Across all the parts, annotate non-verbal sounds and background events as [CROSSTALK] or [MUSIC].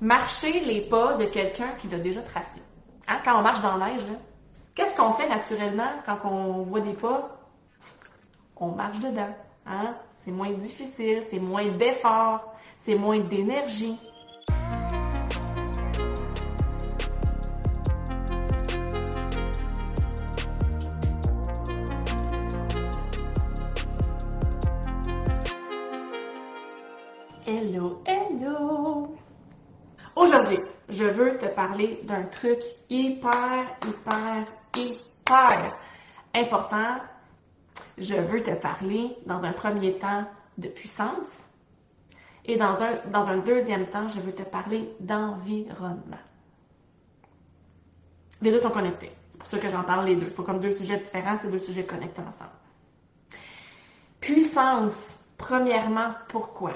marcher les pas de quelqu'un qui l'a déjà tracé. Hein, quand on marche dans la neige, qu'est-ce qu'on fait naturellement quand on voit des pas? On marche dedans. Hein? C'est moins difficile, c'est moins d'effort, c'est moins d'énergie. Je veux te parler d'un truc hyper, hyper, hyper important. Je veux te parler dans un premier temps de puissance et dans un, deuxième temps, je veux te parler d'environnement. Les deux sont connectés. C'est pour ça que j'en parle les deux. C'est pas comme deux sujets différents, c'est deux sujets connectés ensemble. Puissance, premièrement, pourquoi?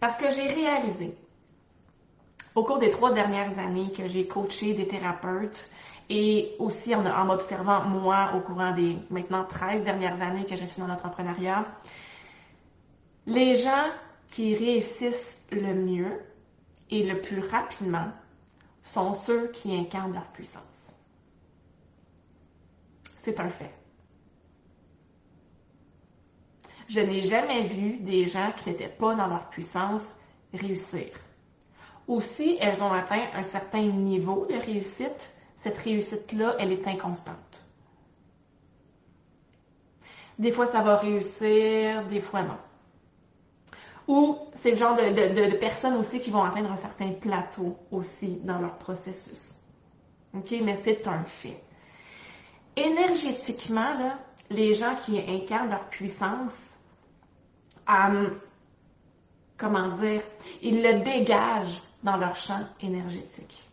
Parce que j'ai réalisé au cours des trois dernières années que j'ai coaché des thérapeutes et aussi en, m'observant moi au courant des maintenant 13 dernières années que je suis dans l'entrepreneuriat, les gens qui réussissent le mieux et le plus rapidement sont ceux qui incarnent leur puissance. C'est un fait. Je n'ai jamais vu des gens qui n'étaient pas dans leur puissance réussir. Aussi, elles ont atteint un certain niveau de réussite. Cette réussite-là, elle est inconstante. Des fois, ça va réussir, des fois non. Ou c'est le genre de, personnes aussi qui vont atteindre un certain plateau aussi dans leur processus. OK? Mais c'est un fait. Énergétiquement, les gens qui incarnent leur puissance, euh, comment dire, ils le dégagent dans leur champ énergétique.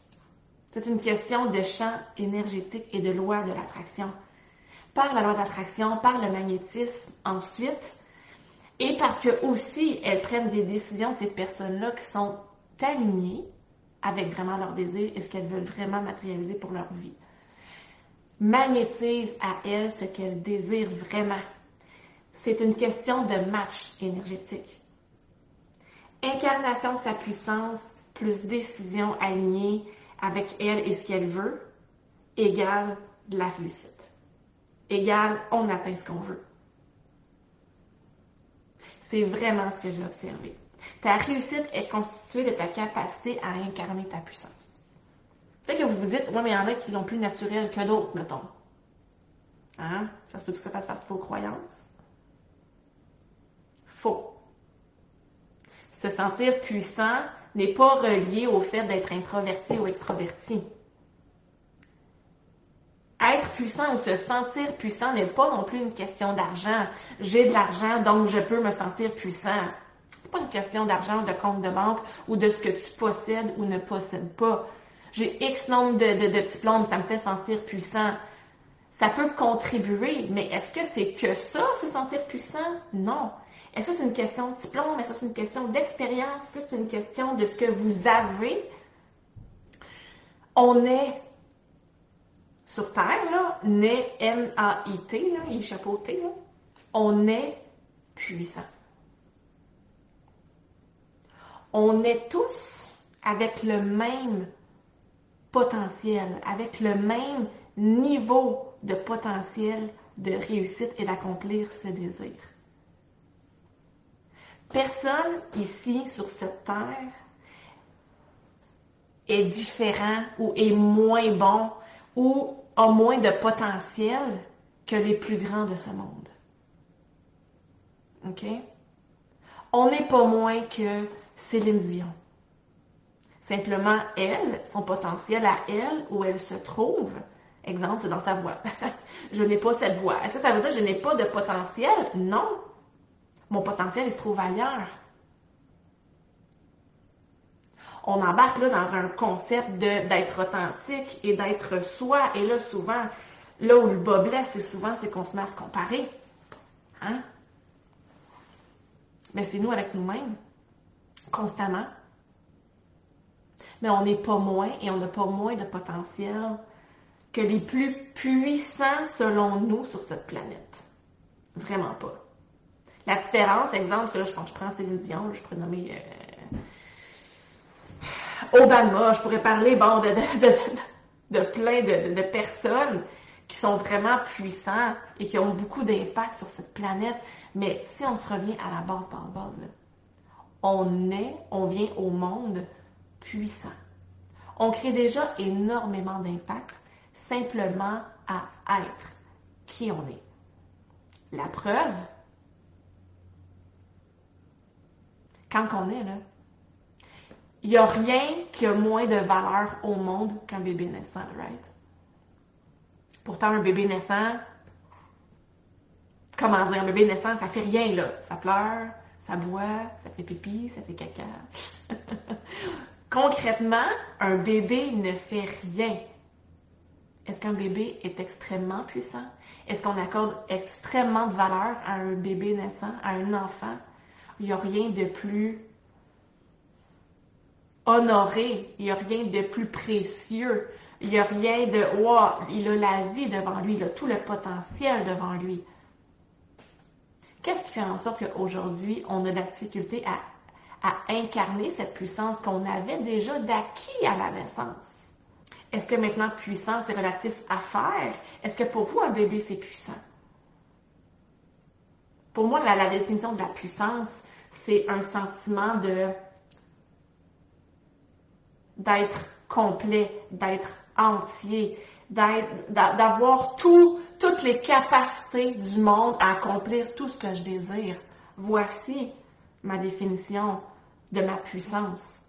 C'est une question de champ énergétique et de loi de l'attraction. Par la loi d'attraction, par le magnétisme ensuite, et parce que aussi elles prennent des décisions, ces personnes-là qui sont alignées avec vraiment leur désir et ce qu'elles veulent vraiment matérialiser pour leur vie. Magnétisent à elles ce qu'elles désirent vraiment c'est une question de match énergétique. Incarnation de sa puissance plus décision alignée avec elle et ce qu'elle veut égale de la réussite. Égale on atteint ce qu'on veut. C'est vraiment ce que j'ai observé. Ta réussite est constituée de ta capacité à incarner ta puissance. Peut-être que vous vous dites, ouais, mais il y en a qui l'ont plus naturel que d'autres, mettons. Hein? Ça se peut que ça fasse partie de vos croyances? Se sentir puissant n'est pas relié au fait d'être introverti ou extroverti. Être puissant ou se sentir puissant n'est pas non plus une question d'argent. J'ai de l'argent, donc je peux me sentir puissant. C'est pas une question d'argent, de compte de banque ou de ce que tu possèdes ou ne possèdes pas. J'ai X nombre de, de diplômes, ça me fait sentir puissant. Ça peut contribuer, mais est-ce que c'est que ça, se sentir puissant? Non. Est-ce que c'est une question de diplôme? Est-ce que c'est une question d'expérience? Est-ce que c'est une question de ce que vous avez? On est sur Terre, là, né N-A-I-T, là, il est chapeauté, là. On est puissant. On est tous avec le même potentiel, avec le même niveau de potentiel de réussite et d'accomplir ses désirs. Personne ici sur cette terre est différent ou est moins bon ou a moins de potentiel que les plus grands de ce monde. OK? On n'est pas moins que Céline Dion. Simplement, elle, son potentiel à elle, où elle se trouve, exemple, c'est dans sa voix. [LAUGHS] je n'ai pas cette voix. Est-ce que ça veut dire que je n'ai pas de potentiel? Non. Mon potentiel, il se trouve ailleurs. On embarque là dans un concept d'être authentique et d'être soi. Et là, souvent, là où le bas c'est souvent, c'est qu'on se met à se comparer. Hein? Mais c'est nous avec nous-mêmes, constamment. Mais on n'est pas moins et on n'a pas moins de potentiel que les plus puissants selon nous sur cette planète. Vraiment pas. La différence, exemple, là, je, je prends Céline Dion, je pourrais nommer euh, Obama, je pourrais parler, bon, de, de, plein de, personnes qui sont vraiment puissants et qui ont beaucoup d'impact sur cette planète. Mais si on se revient à la base, base, base, là, on est, on vient au monde puissant. On crée déjà énormément d'impact simplement à être qui on est. La preuve, quand on est là, il n'y a rien qui a moins de valeur au monde qu'un bébé naissant, right? Pourtant, un bébé naissant, comment dire, un bébé naissant, ça fait rien, là. Ça pleure, ça boit, ça fait pipi, ça fait caca. [LAUGHS] Concrètement, un bébé ne fait rien. Est-ce qu'un bébé est extrêmement puissant? Est-ce qu'on accorde extrêmement de valeur à un bébé naissant, à un enfant? Il n'y a rien de plus honoré, il n'y a rien de plus précieux, il n'y a rien de wow, il a la vie devant lui, il a tout le potentiel devant lui. Qu'est-ce qui fait en sorte qu'aujourd'hui, on a de la difficulté à, incarner cette puissance qu'on avait déjà d'acquis à la naissance? Est-ce que maintenant puissance est relatif à faire? Est-ce que pour vous, un bébé, c'est puissant? Pour moi, la, définition de la puissance, c'est un sentiment de d'être complet, d'être entier, d'avoir toutes les capacités du monde à accomplir tout ce que je désire. Voici ma définition de ma puissance.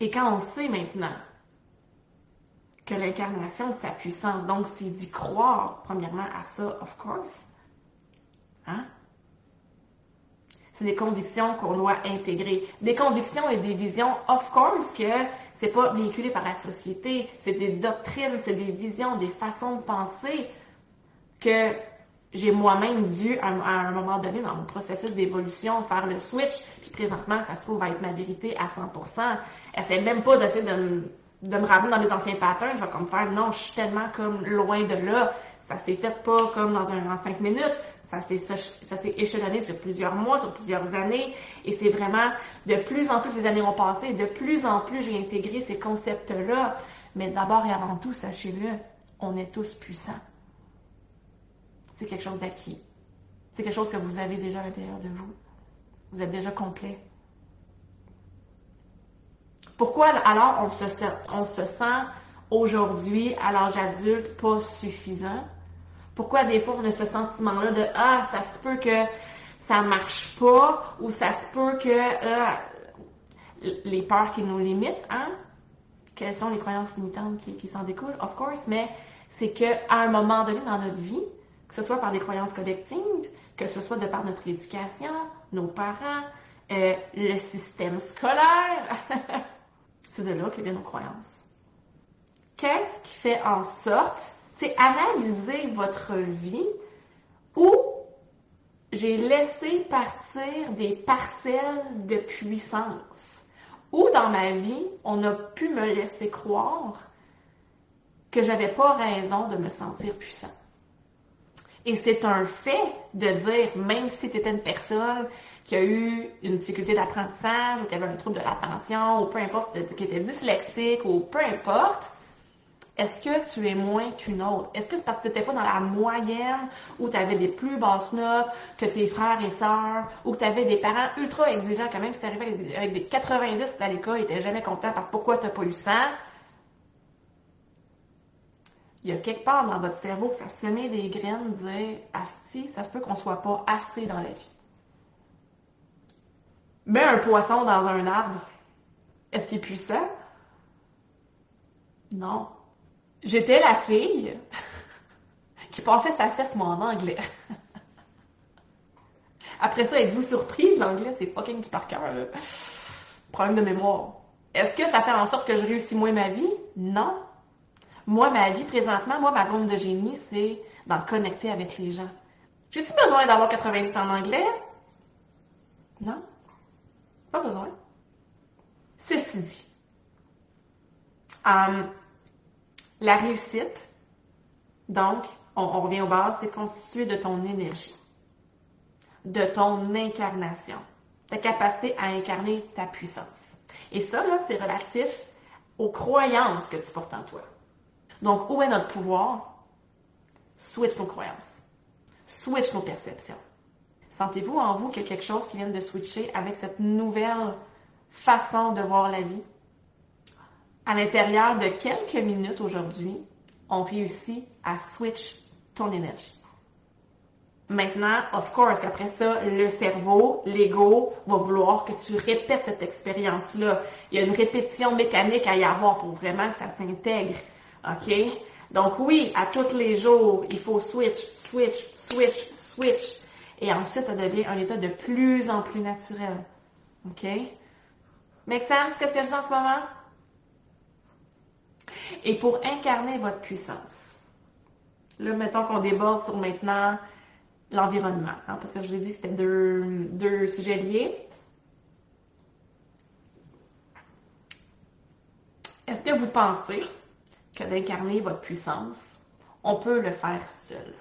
Et quand on sait maintenant que l'incarnation de sa puissance, donc c'est d'y croire, premièrement, à ça, of course, hein? C'est des convictions qu'on doit intégrer. Des convictions et des visions, of course, que c'est pas véhiculé par la société, c'est des doctrines, c'est des visions, des façons de penser que j'ai moi-même dû, à, un moment donné, dans mon processus d'évolution, faire le switch, puis présentement, ça se trouve à être ma vérité à 100%. Essaye même pas d'essayer de me, de me ramener dans les anciens patterns, je vais comme faire, non, je suis tellement comme loin de là, ça s'est fait pas comme dans un, en cinq minutes, ça s'est, ça, s'est échelonné sur plusieurs mois, sur plusieurs années, et c'est vraiment, de plus en plus les années ont passé, de plus en plus j'ai intégré ces concepts-là, mais d'abord et avant tout, sachez-le, on est tous puissants c'est quelque chose d'acquis. C'est quelque chose que vous avez déjà à l'intérieur de vous. Vous êtes déjà complet. Pourquoi alors on se, on se sent aujourd'hui, à l'âge adulte, pas suffisant? Pourquoi des fois on a ce sentiment-là de Ah, ça se peut que ça marche pas ou ça se peut que ah, les peurs qui nous limitent, hein? Quelles sont les croyances limitantes qui, qui s'en découlent? Of course, mais c'est qu'à un moment donné dans notre vie, que ce soit par des croyances collectives, que ce soit de par notre éducation, nos parents, euh, le système scolaire. [LAUGHS] c'est de là que viennent nos croyances. Qu'est-ce qui fait en sorte, c'est analyser votre vie où j'ai laissé partir des parcelles de puissance. Où dans ma vie, on a pu me laisser croire que j'avais pas raison de me sentir puissant. Et c'est un fait de dire, même si tu étais une personne qui a eu une difficulté d'apprentissage, ou qui avait un trouble de l'attention, ou peu importe, qui était dyslexique, ou peu importe, est-ce que tu es moins qu'une autre? Est-ce que c'est parce que tu n'étais pas dans la moyenne, ou tu avais des plus basses notes que tes frères et sœurs, ou que tu avais des parents ultra exigeants quand même, si tu arrivé avec des 90 à l'école, ils n'étaient jamais contents parce que pourquoi tu n'as pas eu ça? il y a quelque part dans votre cerveau que ça semait des graines, dire Asti, ça se peut qu'on soit pas assez dans la vie. Mets un poisson dans un arbre. Est-ce qu'il est puissant? Non. J'étais la fille [LAUGHS] qui passait sa fesse moi en anglais. [LAUGHS] Après ça, êtes-vous surpris? L'anglais, c'est fucking du par cœur. Problème de mémoire. Est-ce que ça fait en sorte que je réussis moins ma vie? Non. Moi, ma vie présentement, moi, ma zone de génie, c'est d'en connecter avec les gens. J'ai-tu besoin d'avoir 90 en anglais? Non. Pas besoin. Ceci dit, euh, la réussite, donc, on, on revient aux bases, c'est constitué de ton énergie, de ton incarnation. ta capacité à incarner ta puissance. Et ça, là, c'est relatif aux croyances que tu portes en toi. Donc, où est notre pouvoir? Switch nos croyances. Switch nos perceptions. Sentez-vous en vous qu'il y a quelque chose qui vient de switcher avec cette nouvelle façon de voir la vie? À l'intérieur de quelques minutes aujourd'hui, on réussit à switch ton énergie. Maintenant, of course, après ça, le cerveau, l'ego va vouloir que tu répètes cette expérience-là. Il y a une répétition mécanique à y avoir pour vraiment que ça s'intègre. OK? Donc oui, à tous les jours, il faut switch, switch, switch, switch. Et ensuite, ça devient un état de plus en plus naturel. OK? Make sense? Qu'est-ce que je dis en ce moment? Et pour incarner votre puissance, là, mettons qu'on déborde sur maintenant l'environnement, hein, parce que je vous ai dit que c'était deux, deux sujets liés. Est-ce que vous pensez que d'incarner votre puissance, on peut le faire seul?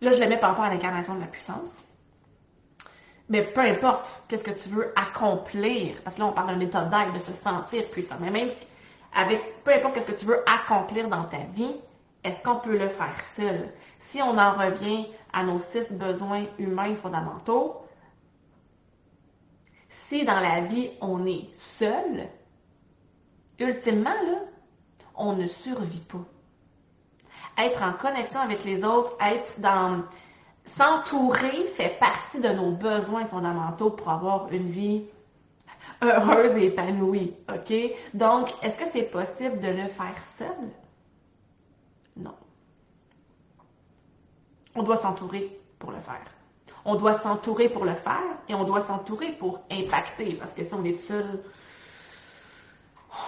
Là, je le mets par rapport à l'incarnation de la puissance. Mais peu importe qu'est-ce que tu veux accomplir, parce que là, on parle d'un état d'être, de se sentir puissant. Mais même avec peu importe ce que tu veux accomplir dans ta vie, est-ce qu'on peut le faire seul? Si on en revient à nos six besoins humains fondamentaux, si dans la vie on est seul, ultimement, là, on ne survit pas. Être en connexion avec les autres, être dans s'entourer fait partie de nos besoins fondamentaux pour avoir une vie heureuse et épanouie, OK? Donc, est-ce que c'est possible de le faire seul? Non. On doit s'entourer pour le faire. On doit s'entourer pour le faire et on doit s'entourer pour impacter parce que si on est seul,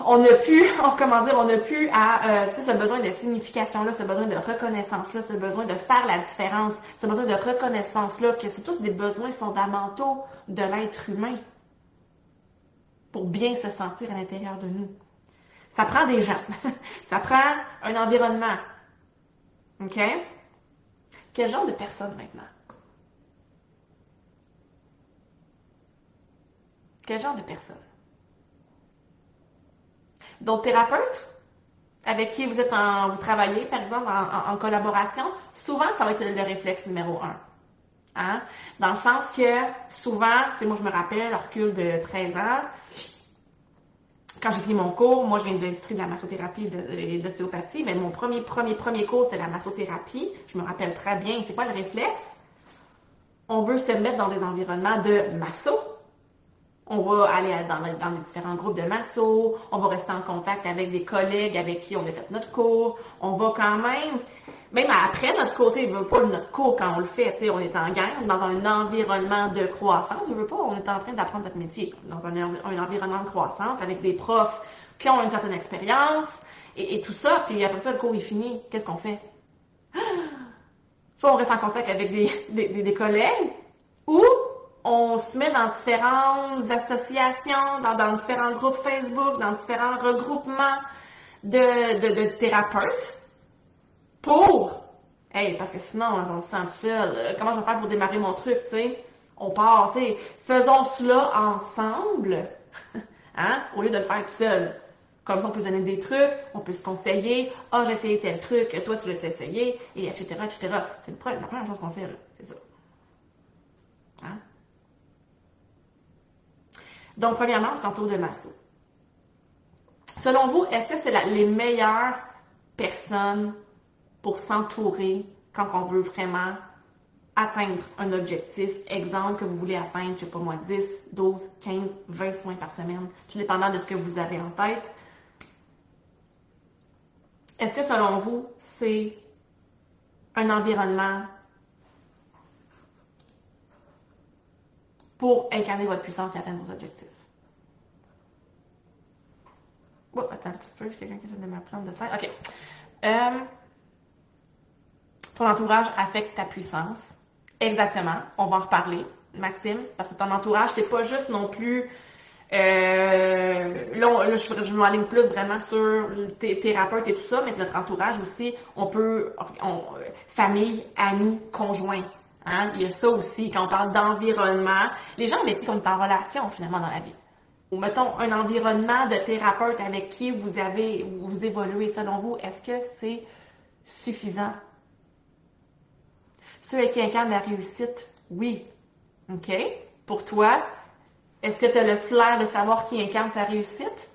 on n'a plus, [LAUGHS] comment dire, on n'a plus à, euh, ce besoin de signification-là, ce besoin de reconnaissance-là, ce besoin de faire la différence, ce besoin de reconnaissance-là, que c'est tous des besoins fondamentaux de l'être humain pour bien se sentir à l'intérieur de nous. Ça prend des gens. [LAUGHS] Ça prend un environnement. OK? Quel genre de personne maintenant? Quel genre de personne? D'autres thérapeutes avec qui vous êtes en, vous travaillez, par exemple, en, collaboration, souvent, ça va être le réflexe numéro un. Hein? Dans le sens que souvent, tu sais, moi je me rappelle, recul de 13 ans, quand j'ai pris mon cours, moi je viens de l'industrie de la massothérapie et de l'ostéopathie, mais mon premier, premier, premier cours, c'est la massothérapie. Je me rappelle très bien. C'est quoi le réflexe? On veut se mettre dans des environnements de masso. On va aller dans, les différents groupes de masso. On va rester en contact avec des collègues avec qui on a fait notre cours. On va quand même même après notre côté, il veut pas notre cours quand on le fait, on est en gang, dans un environnement de croissance, il veut pas, on est en train d'apprendre notre métier, dans un, environnement de croissance, avec des profs qui ont une certaine expérience, et, tout ça, puis après ça, le cours est fini, qu'est-ce qu'on fait? [GASPS] Soit on reste en contact avec des, collègues, ou on se met dans différentes associations, dans, différents groupes Facebook, dans différents regroupements de, thérapeutes, pour, parce que sinon, on se sent seul. Euh, comment je vais faire pour démarrer mon truc, tu sais? On part, tu sais. Faisons cela ensemble, [LAUGHS] hein, au lieu de le faire tout seul. Comme ça, on peut se donner des trucs, on peut se conseiller. Ah, j'ai essayé tel truc, toi, tu l'as essayé, et etc., etc. C'est la première chose qu'on fait, là. C'est ça. Donc, premièrement, on s'entoure de masso. Selon vous, est-ce que c'est les meilleures personnes pour s'entourer quand on veut vraiment atteindre un objectif? Exemple que vous voulez atteindre, je sais pas moi, 10, 12, 15, 20 soins par semaine, tout dépendant de ce que vous avez en tête. Est-ce que selon vous, c'est un environnement pour incarner votre puissance et atteindre vos objectifs? Oh, attends un petit peu, j'ai quelqu'un qui essaie de m'apprendre de ça. OK. Euh, ton entourage affecte ta puissance. Exactement. On va en reparler, Maxime, parce que ton entourage, c'est pas juste non plus Euh, là, je, je m'aligne plus vraiment sur tes thérapeutes et tout ça, mais notre entourage aussi, on peut, famille, amis, conjoints. Hein? Il y a ça aussi, quand on parle d'environnement. Les gens avec qui on en relation finalement dans la vie. Ou mettons un environnement de thérapeute avec qui vous avez, vous évoluez selon vous, est-ce que c'est suffisant? Ceux qui incarnent la réussite, oui. OK? Pour toi, est-ce que tu as le flair de savoir qui incarne sa réussite?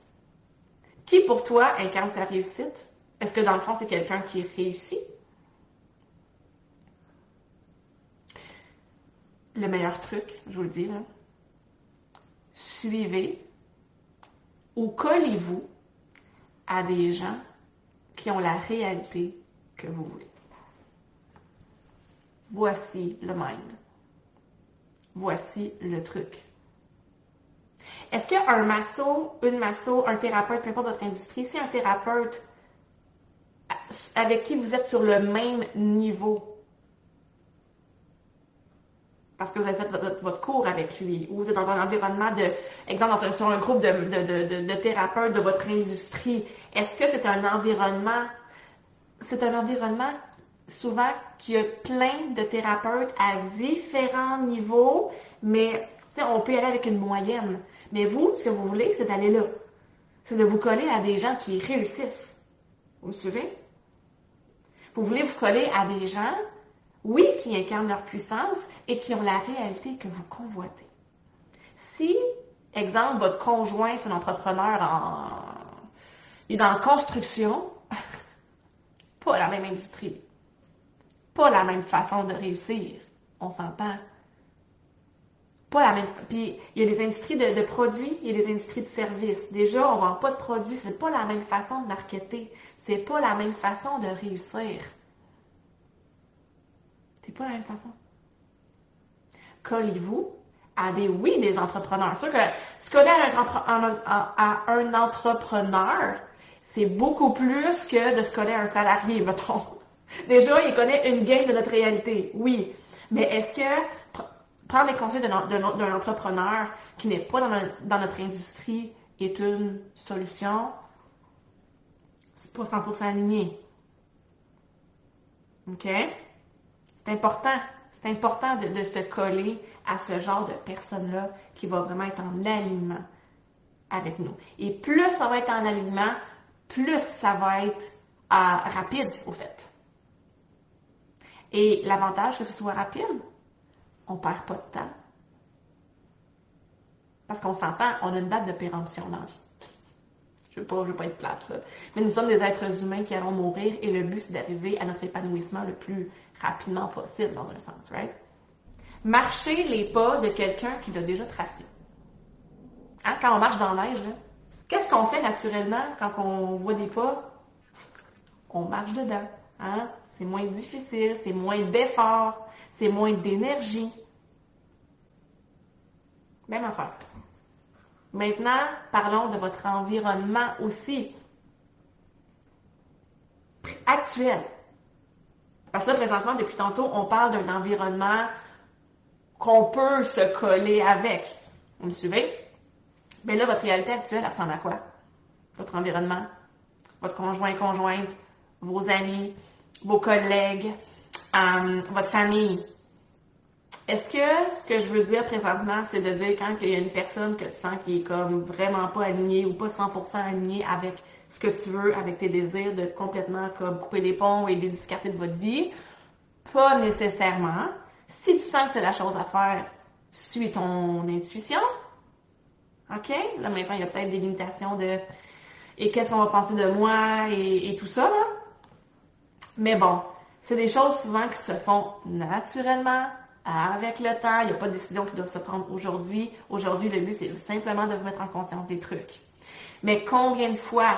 Qui pour toi incarne sa réussite? Est-ce que dans le fond, c'est quelqu'un qui réussit? Le meilleur truc, je vous le dis, là, suivez ou collez-vous à des gens qui ont la réalité que vous voulez. Voici le mind. Voici le truc. Est-ce qu'un masso, une masso, un thérapeute, peu importe votre industrie, c'est un thérapeute avec qui vous êtes sur le même niveau, parce que vous avez fait votre, cours avec lui, ou vous êtes dans un environnement de, exemple, dans un, sur un groupe de, de, de thérapeutes de votre industrie, est-ce que c'est un environnement, c'est un environnement souvent qui a plein de thérapeutes à différents niveaux, mais on peut y aller avec une moyenne. Mais vous, ce que vous voulez, c'est d'aller là. C'est de vous coller à des gens qui réussissent. Vous me suivez? Vous voulez vous coller à des gens, oui, qui incarnent leur puissance et qui ont la réalité que vous convoitez. Si, exemple, votre conjoint, c'est un entrepreneur en, il est dans la construction, [LAUGHS] pas la même industrie, pas la même façon de réussir, on s'entend pas la même. Puis il y a des industries de, produits, il y a des industries de services. Déjà, on vend pas de produits, c'est pas la même façon de marketer, c'est pas la même façon de réussir. Pas la même façon. Collez-vous à des, oui, des entrepreneurs. C'est sûr que se coller à un, entrepreneur, c'est beaucoup plus que de se coller à un salarié, [LAUGHS] mettons. Déjà, il connaît une game de notre réalité, oui. Mais est-ce que prendre les conseils d'un entrepreneur qui n'est pas dans, notre industrie est une solution. C'est pas 100% aligné. OK? C'est important. C'est important de, se coller à ce genre de personne-là qui va vraiment être en alignement avec nous. Et plus ça va être en alignement, plus ça va être euh, rapide, au fait. Et l'avantage que ce soit rapide, on perd pas de temps. Parce qu'on s'entend, on a une date de péremption dans la vie. Je ne veux, veux, pas être plate, là. Mais nous sommes des êtres humains qui allons mourir et le but, c'est d'arriver à notre épanouissement le plus rapidement possible, dans un sens, right? Marcher les pas de quelqu'un qui l'a déjà tracé. Hein? Quand on marche dans la neige, qu'est-ce qu'on fait naturellement quand on voit des pas? On marche dedans. Hein? C'est moins difficile, c'est moins d'effort, c'est moins d'énergie. Même affaire. Maintenant, parlons de votre environnement aussi actuel. Parce que là, présentement, depuis tantôt, on parle d'un environnement qu'on peut se coller avec. Vous me suivez? Mais là, votre réalité actuelle, elle ressemble à quoi? Votre environnement, votre conjoint, conjointe, vos amis, vos collègues, euh, votre famille? Est-ce que ce que je veux dire présentement, c'est de dire quand il y a une personne que tu sens qui est comme vraiment pas alignée ou pas 100% alignée avec ce que tu veux, avec tes désirs, de complètement comme couper les ponts et d'édiscarter de votre vie? Pas nécessairement. Si tu sens que c'est la chose à faire, suis ton intuition. OK? Là, maintenant, il y a peut-être des limitations de et qu'est-ce qu'on va penser de moi et, et tout ça. Mais bon, c'est des choses souvent qui se font naturellement, avec le temps. Il n'y a pas de décision qui doit se prendre aujourd'hui. Aujourd'hui, le but, c'est simplement de vous mettre en conscience des trucs. Mais combien de fois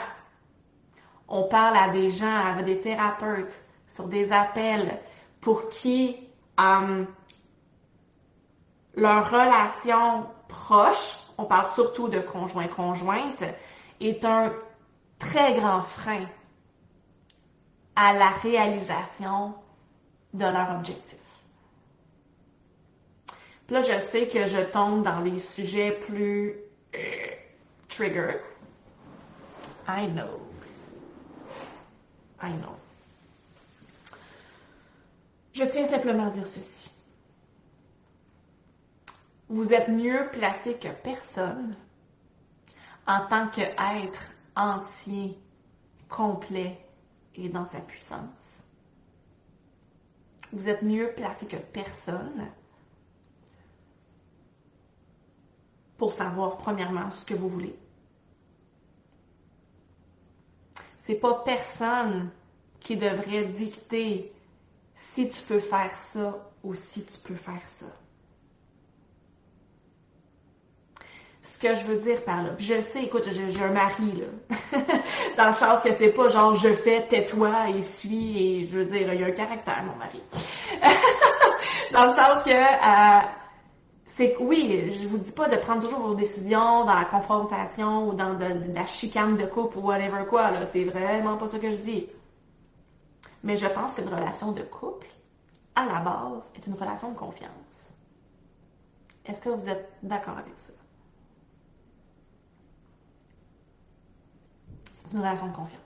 on parle à des gens, à des thérapeutes, sur des appels, pour qui euh, leur relation proche, on parle surtout de conjoint-conjointe, est un très grand frein à la réalisation de leur objectif. Là, je sais que je tombe dans des sujets plus euh, trigger. I know. I know. Je tiens simplement à dire ceci. Vous êtes mieux placé que personne en tant qu'être entier, complet et dans sa puissance. Vous êtes mieux placé que personne pour savoir premièrement ce que vous voulez. C'est pas personne qui devrait dicter si tu peux faire ça ou si tu peux faire ça. Ce que je veux dire par là, je sais, écoute, j'ai un mari, là. [LAUGHS] Dans le sens que c'est pas genre je fais, tais-toi et suis, et je veux dire, il y a un caractère, mon mari. [LAUGHS] Dans le sens que euh, c'est oui, je vous dis pas de prendre toujours vos décisions dans la confrontation ou dans la chicane de couple ou whatever quoi, là. C'est vraiment pas ça que je dis. Mais je pense qu'une relation de couple, à la base, est une relation de confiance. Est-ce que vous êtes d'accord avec ça? C'est une relation de confiance.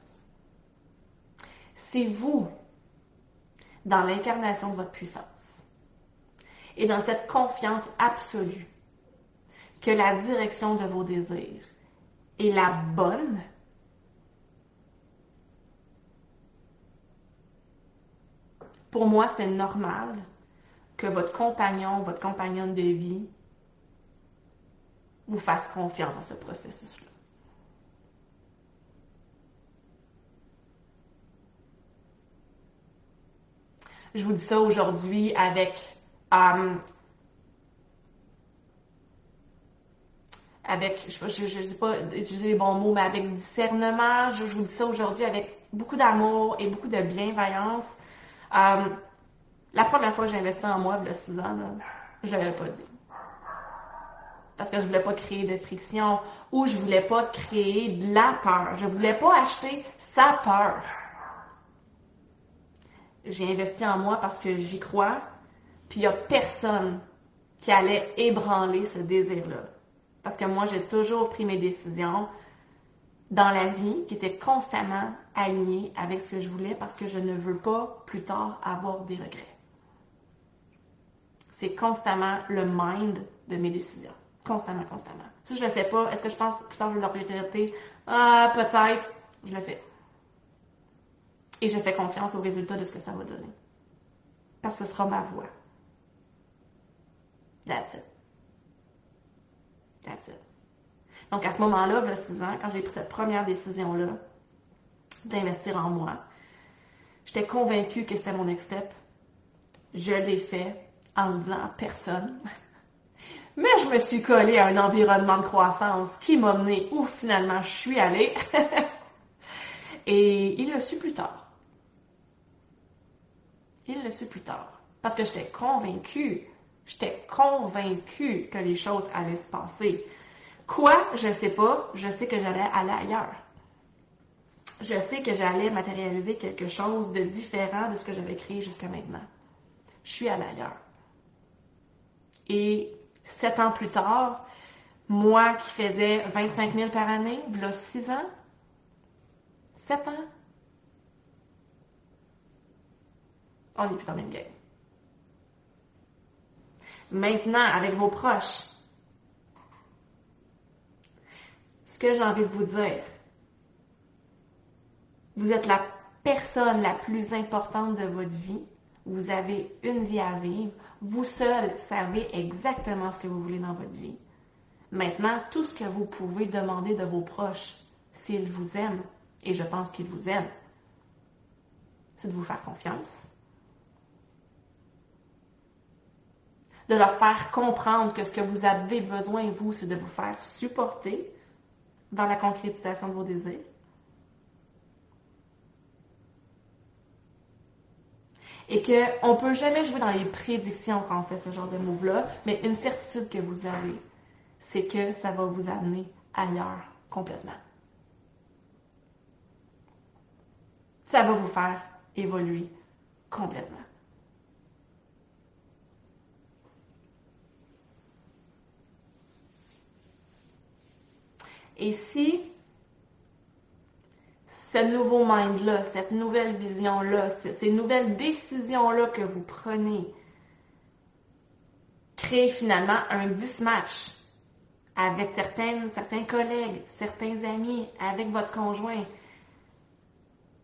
C'est vous, dans l'incarnation de votre puissance, et dans cette confiance absolue que la direction de vos désirs est la bonne, pour moi, c'est normal que votre compagnon, votre compagnonne de vie vous fasse confiance dans ce processus-là. Je vous dis ça aujourd'hui avec euh, avec, je ne sais pas utiliser les bons mots, mais avec discernement. Je, vous dis ça aujourd'hui avec beaucoup d'amour et beaucoup de bienveillance. Euh, la première fois que j'ai investi en moi, il y a six ans, je ne l'avais pas dit. Parce que je voulais pas créer de friction ou je voulais pas créer de la peur. Je voulais pas acheter sa peur. J'ai investi en moi parce que j'y crois, puis il n'y a personne qui allait ébranler ce désir-là. Parce que moi, j'ai toujours pris mes décisions dans la vie qui étaient constamment alignées avec ce que je voulais parce que je ne veux pas plus tard avoir des regrets. C'est constamment le mind de mes décisions. Constamment, constamment. Si je le fais pas, est-ce que je pense plus tard je vais le regretter? Ah, peut-être. Je le fais. Et je fais confiance au résultat de ce que ça va donner. Parce que ce sera ma voix. Donc, à ce moment-là, il y a 6 ans, quand j'ai pris cette première décision-là d'investir en moi, j'étais convaincue que c'était mon next step. Je l'ai fait en le disant à personne. Mais je me suis collée à un environnement de croissance qui m'a mené où finalement je suis allée. [LAUGHS] Et il le su plus tard. Il le su plus tard. Parce que j'étais convaincue J'étais convaincue que les choses allaient se passer. Quoi, je ne sais pas, je sais que j'allais aller ailleurs. Je sais que j'allais matérialiser quelque chose de différent de ce que j'avais créé jusqu'à maintenant. Je suis allée ailleurs. Et sept ans plus tard, moi qui faisais 25 000 par année, voilà six ans, sept ans, on n'est plus dans le même game maintenant avec vos proches. Ce que j'ai envie de vous dire, vous êtes la personne la plus importante de votre vie. Vous avez une vie à vivre. Vous seul savez exactement ce que vous voulez dans votre vie. Maintenant, tout ce que vous pouvez demander de vos proches, s'ils vous aiment, et je pense qu'ils vous aiment, c'est de vous faire confiance, de leur faire comprendre que ce que vous avez besoin, vous, c'est de vous faire supporter dans la concrétisation de vos désirs. Et qu'on ne peut jamais jouer dans les prédictions quand on fait ce genre de move-là, mais une certitude que vous avez, c'est que ça va vous amener ailleurs complètement. Ça va vous faire évoluer complètement. Et si ce nouveau mind-là, cette nouvelle vision-là, ces nouvelles décisions-là que vous prenez créent finalement un dismatch avec certains collègues, certains amis, avec votre conjoint.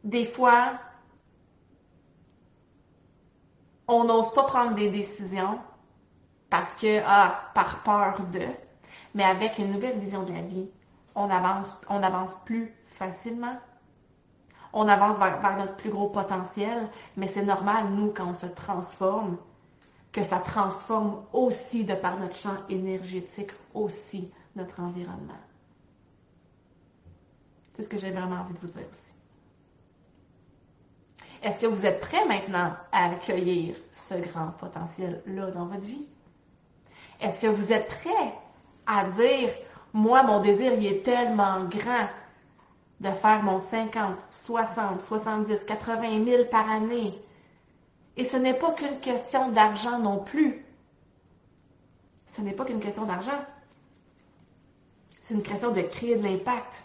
Des fois, on n'ose pas prendre des décisions parce que, ah, par peur de, mais avec une nouvelle vision de la vie, on avance, plus facilement. On avance vers, vers notre plus gros potentiel, mais c'est normal, nous, quand on se transforme, que ça transforme aussi de par notre champ énergétique, aussi notre environnement. C'est ce que j'ai vraiment envie de vous dire aussi. Est-ce que vous êtes prêt maintenant à accueillir ce grand potentiel-là dans votre vie? Est-ce que vous êtes prêt à dire, moi, mon désir, il est tellement grand de faire mon 50, 60, 70, 80 000 par année. Et ce n'est pas qu'une question d'argent non plus. Ce n'est pas qu'une question d'argent. C'est une question de créer de l'impact.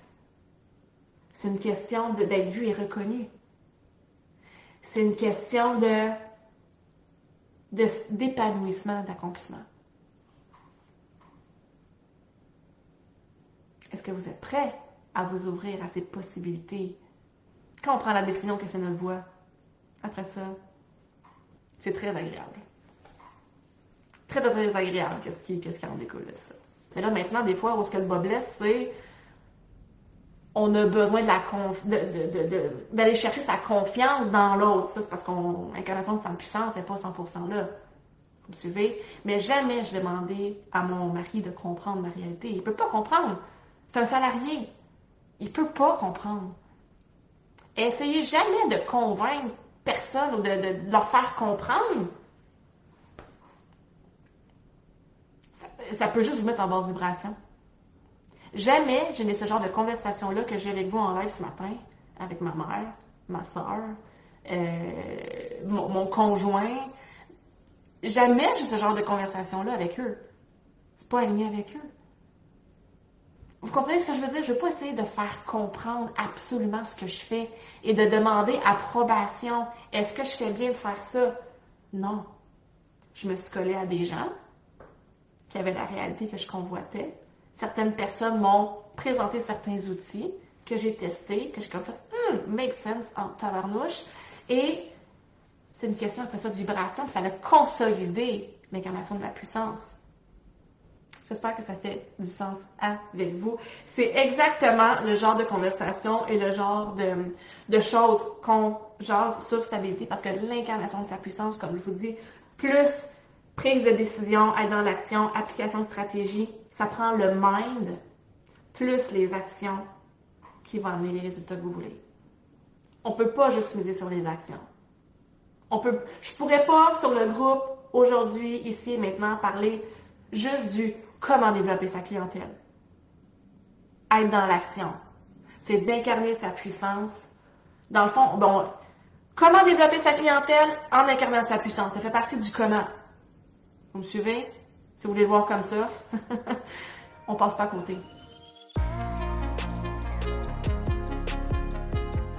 C'est une question d'être vu et reconnu. C'est une question de d'épanouissement, d'accomplissement. Est-ce que vous êtes prêt à vous ouvrir à ces possibilités? Quand on prend la décision que c'est notre voix, après ça, c'est très agréable. Très, très, très agréable qu'est-ce qui, qu'est-ce qui en découle de ça. Mais là, maintenant, des fois, où ce que le bas blesse, c'est on a besoin d'aller chercher sa confiance dans l'autre. Ça, c'est parce qu'on l'incarnation de sa puissance n'est pas 100% là. Vous me suivez? Mais jamais je demandais à mon mari de comprendre ma réalité. Il peut pas comprendre. C'est un salarié. Il peut pas comprendre. Essayez jamais de convaincre personne ou de, leur faire comprendre ça peut juste vous mettre en basse vibration. Jamais je n'ai ce genre de conversation-là que j'ai avec vous en live ce matin, avec ma mère, ma soeur, euh, mon, conjoint. Jamais j'ai ce genre de conversation-là avec eux. C'est pas aligné avec eux. Vous comprenez ce que je veux dire? Je ne veux pas essayer de faire comprendre absolument ce que je fais et de demander approbation. Est-ce que je fais bien de faire ça? Non. Je me suis collée à des gens qui avait la réalité que je convoitais. Certaines personnes m'ont présenté certains outils que j'ai testés, que j'ai comme fait, hmm, make sense en tabarnouche. Et c'est une question après ça de vibration, ça a consolidé l'incarnation de la puissance. J'espère que ça fait du sens avec vous. C'est exactement le genre de conversation et le genre de, de choses qu'on jase sur stabilité parce que l'incarnation de sa puissance, comme je vous dis, plus prise de décision, être dans l'action, application de stratégie, ça prend le mind plus les actions qui vont amener les résultats que vous voulez. On ne peut pas juste miser sur les actions. On peut, je pourrais pas sur le groupe aujourd'hui, ici et maintenant, parler juste du comment développer sa clientèle. Être dans l'action. C'est d'incarner sa puissance. Dans le fond, bon, comment développer sa clientèle? En incarnant sa puissance. Ça fait partie du comment. Vous me suivez? Si vous voulez le voir comme ça, [LAUGHS] on passe pas à côté.